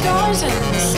Stars in the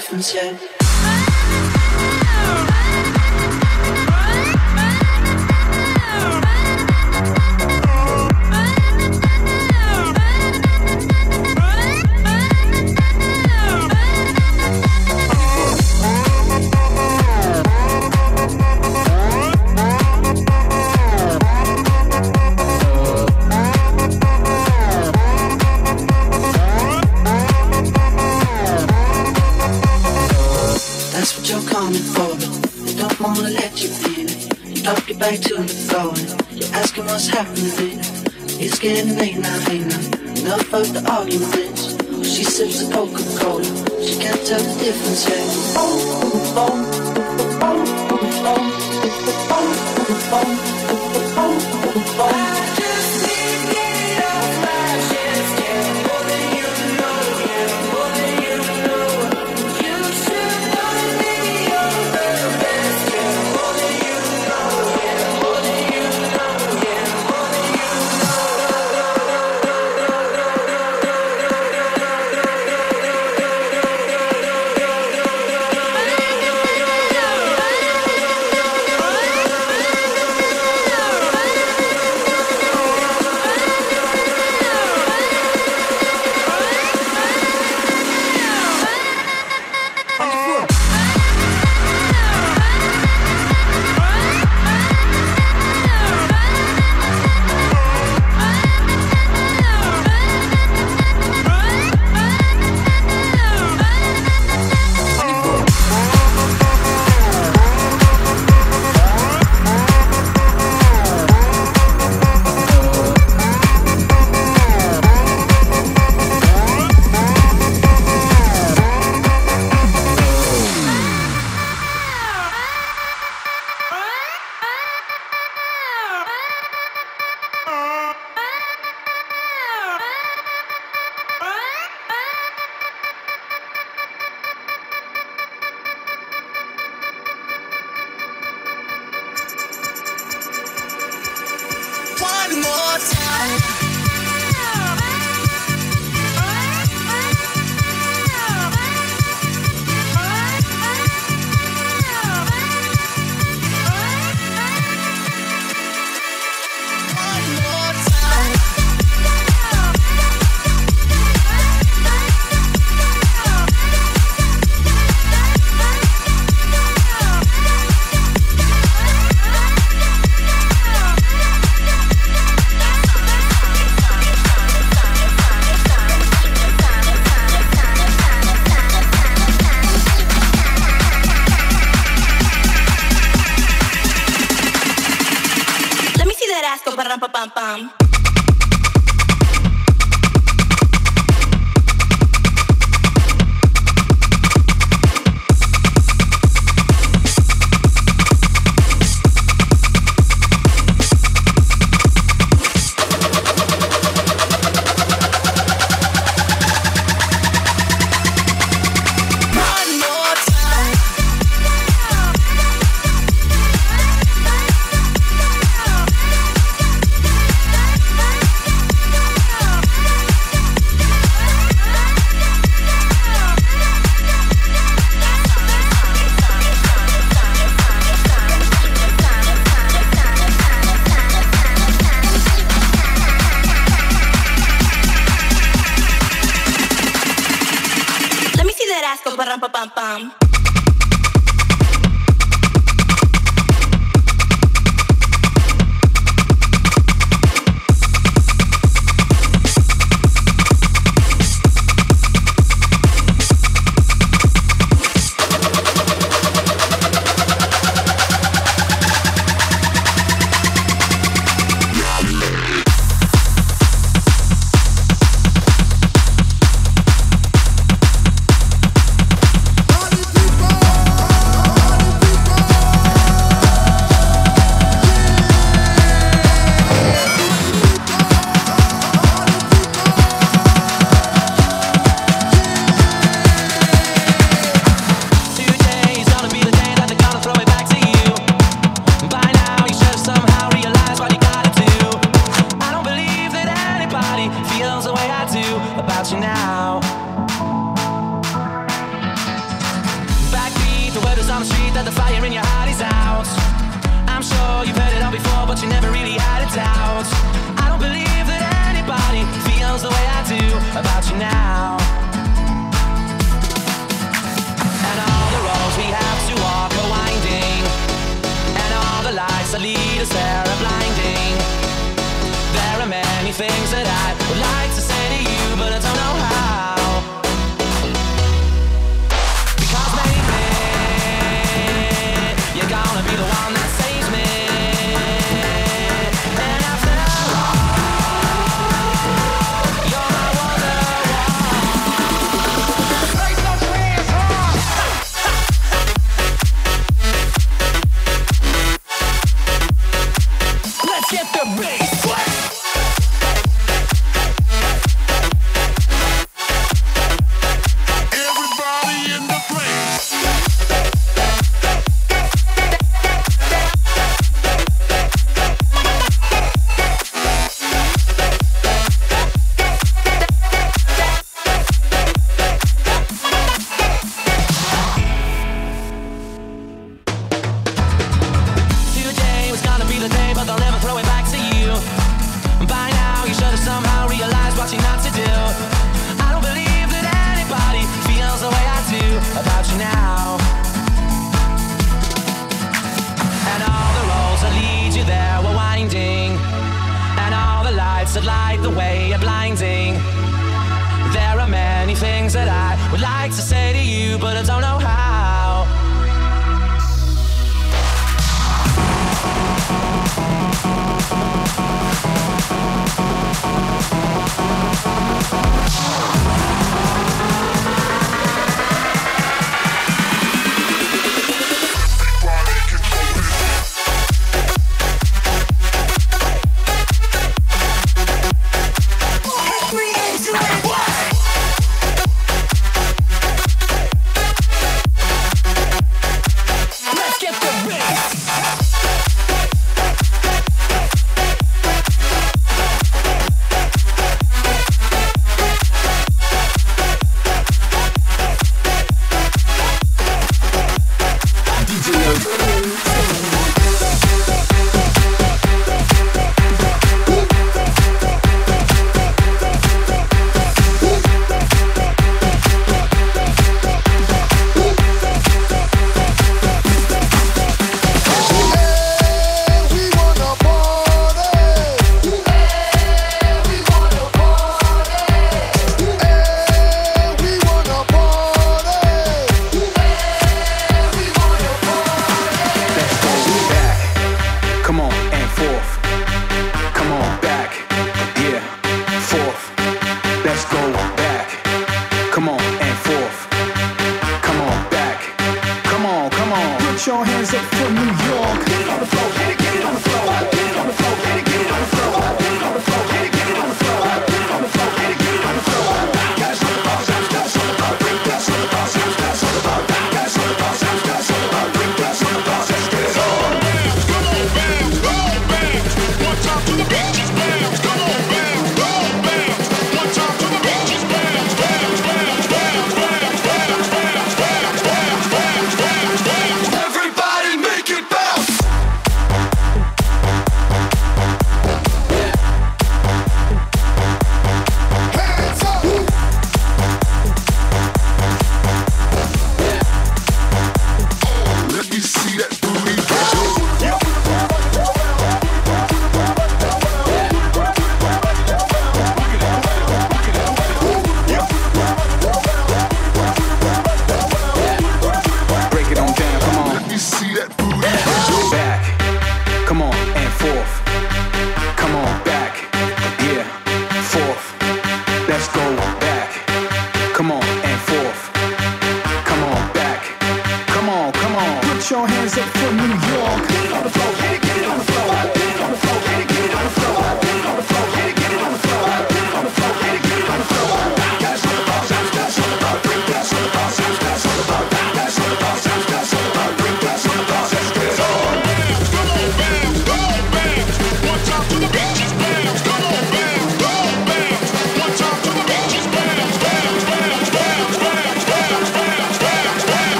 fonctionne. Different yeah.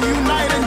Together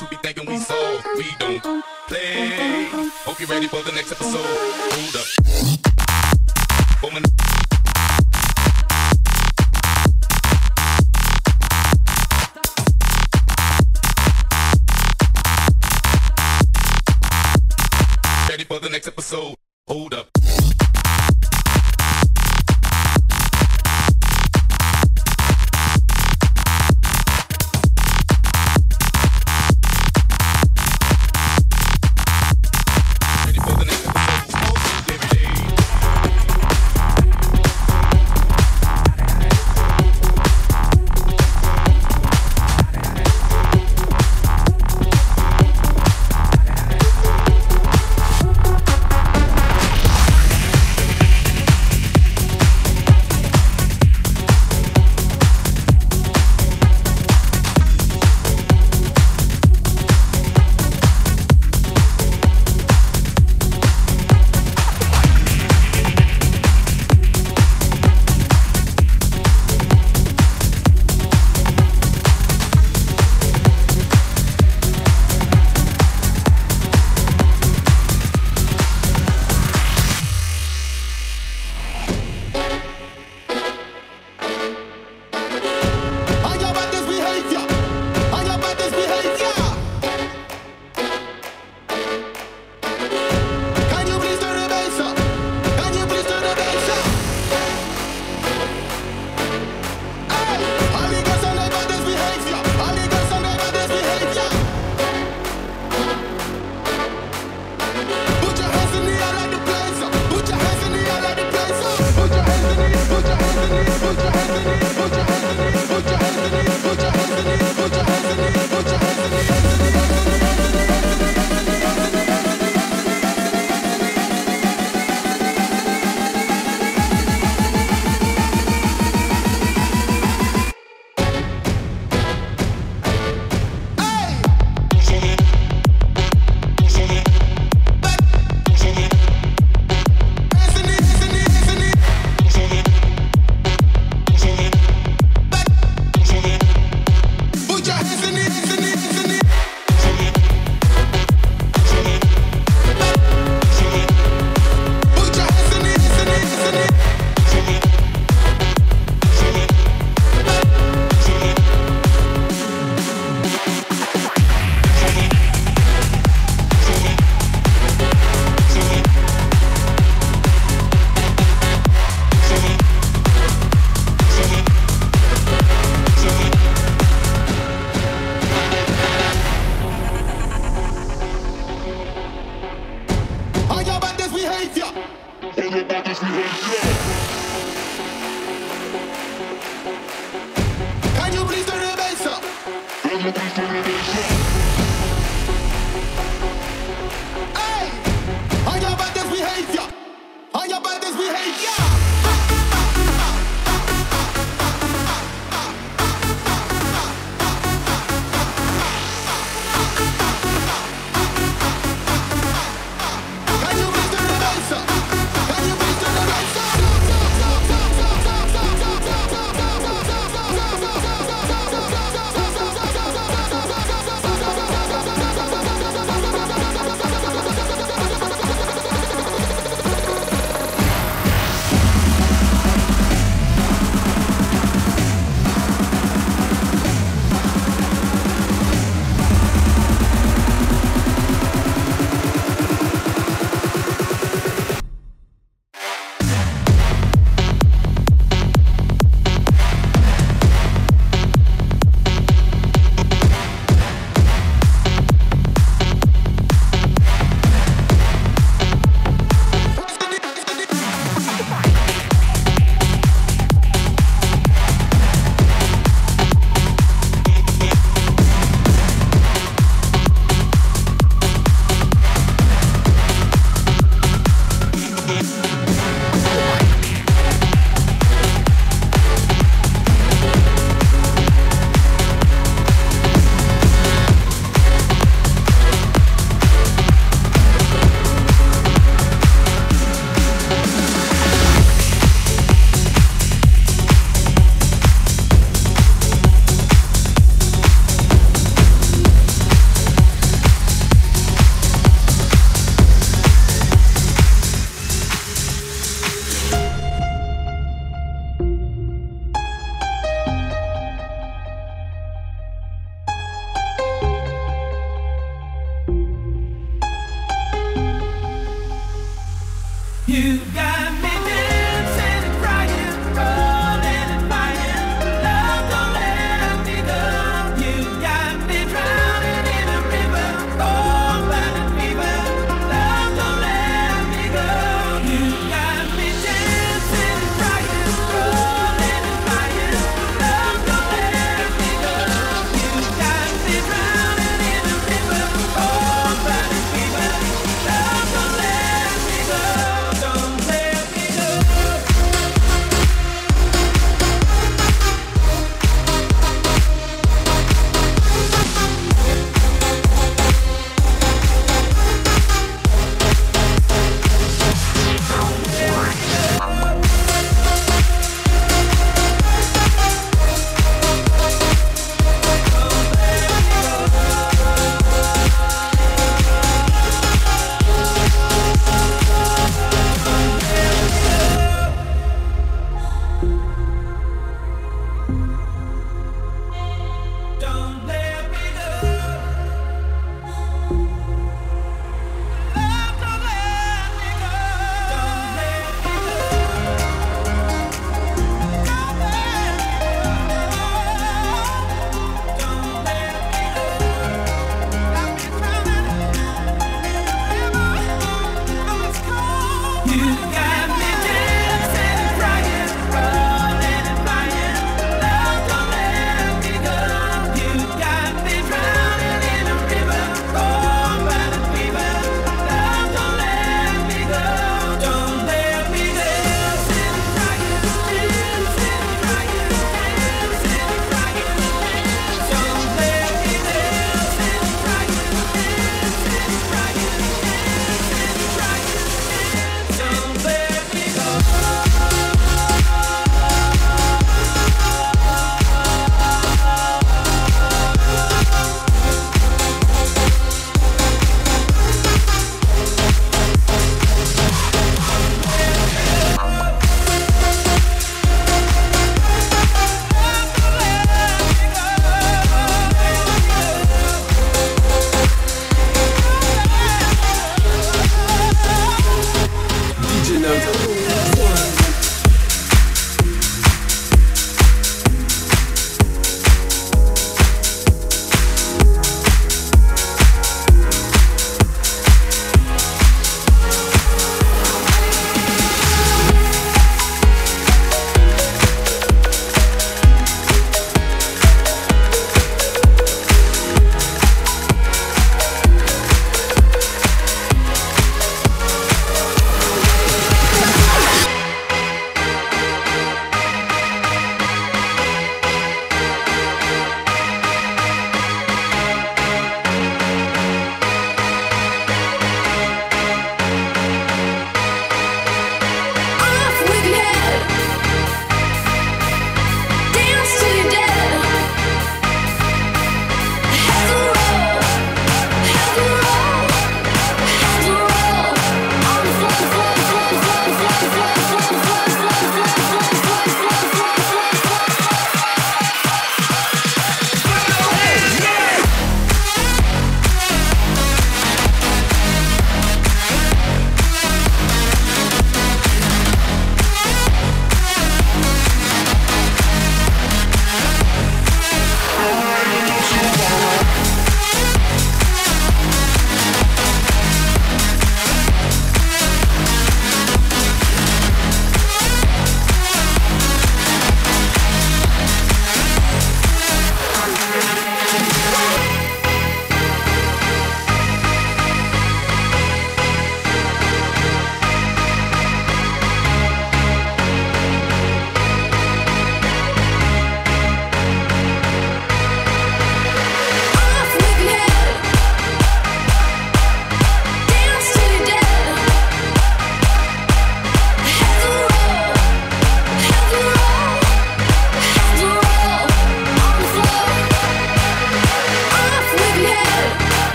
who be thinking we sold. We don't play. Hope you ready for the next episode. Hold up. so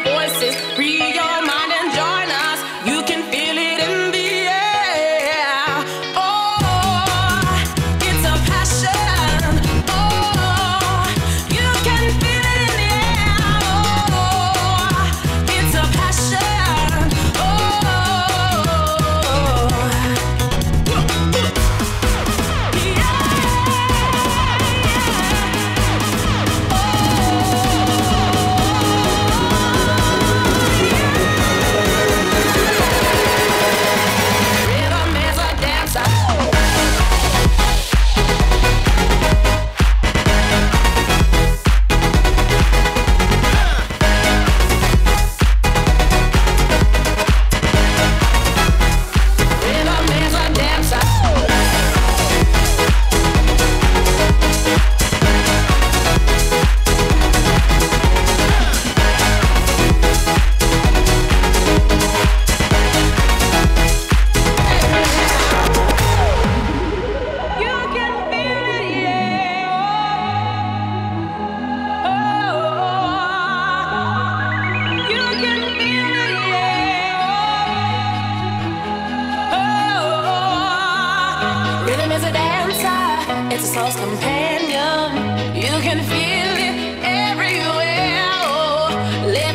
voices.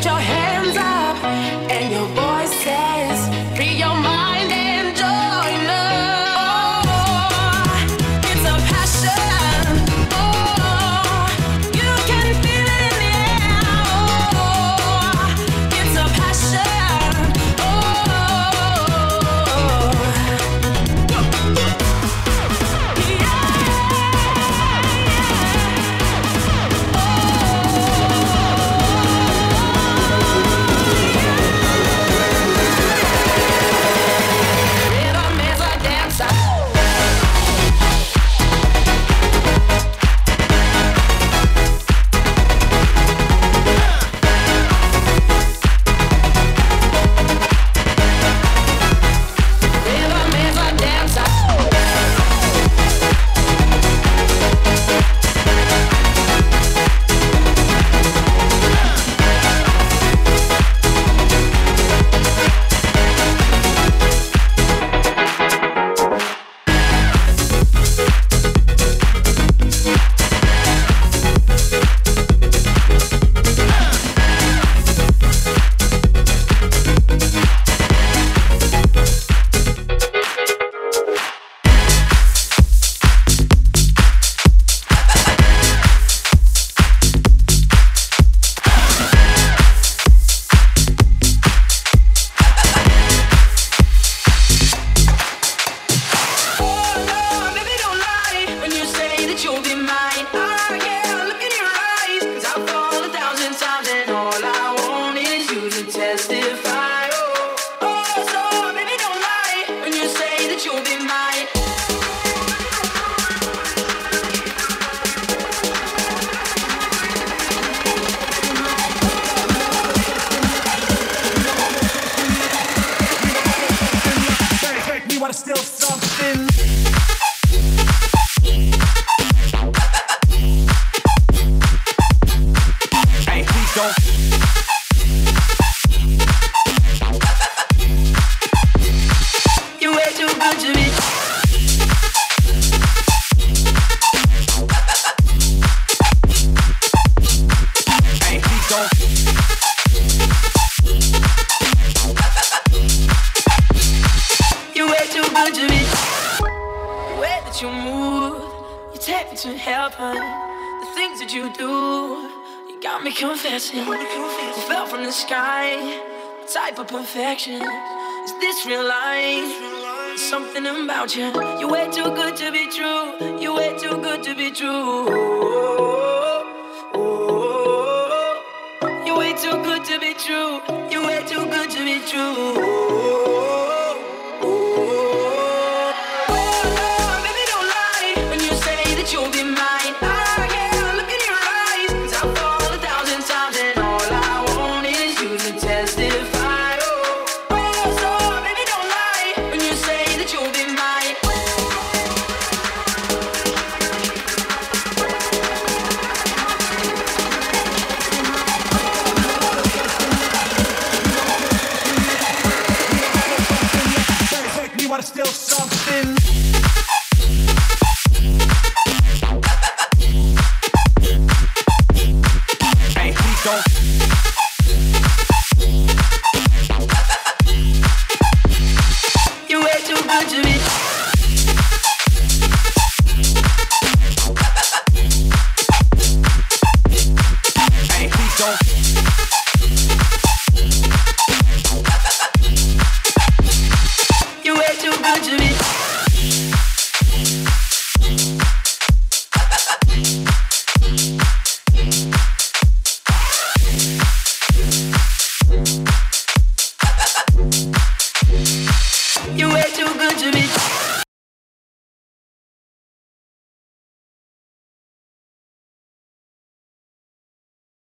your head. about you. You way too good to be true. You way too good to be true. Oh, oh, oh, you way too good to be true. You way too good to be true.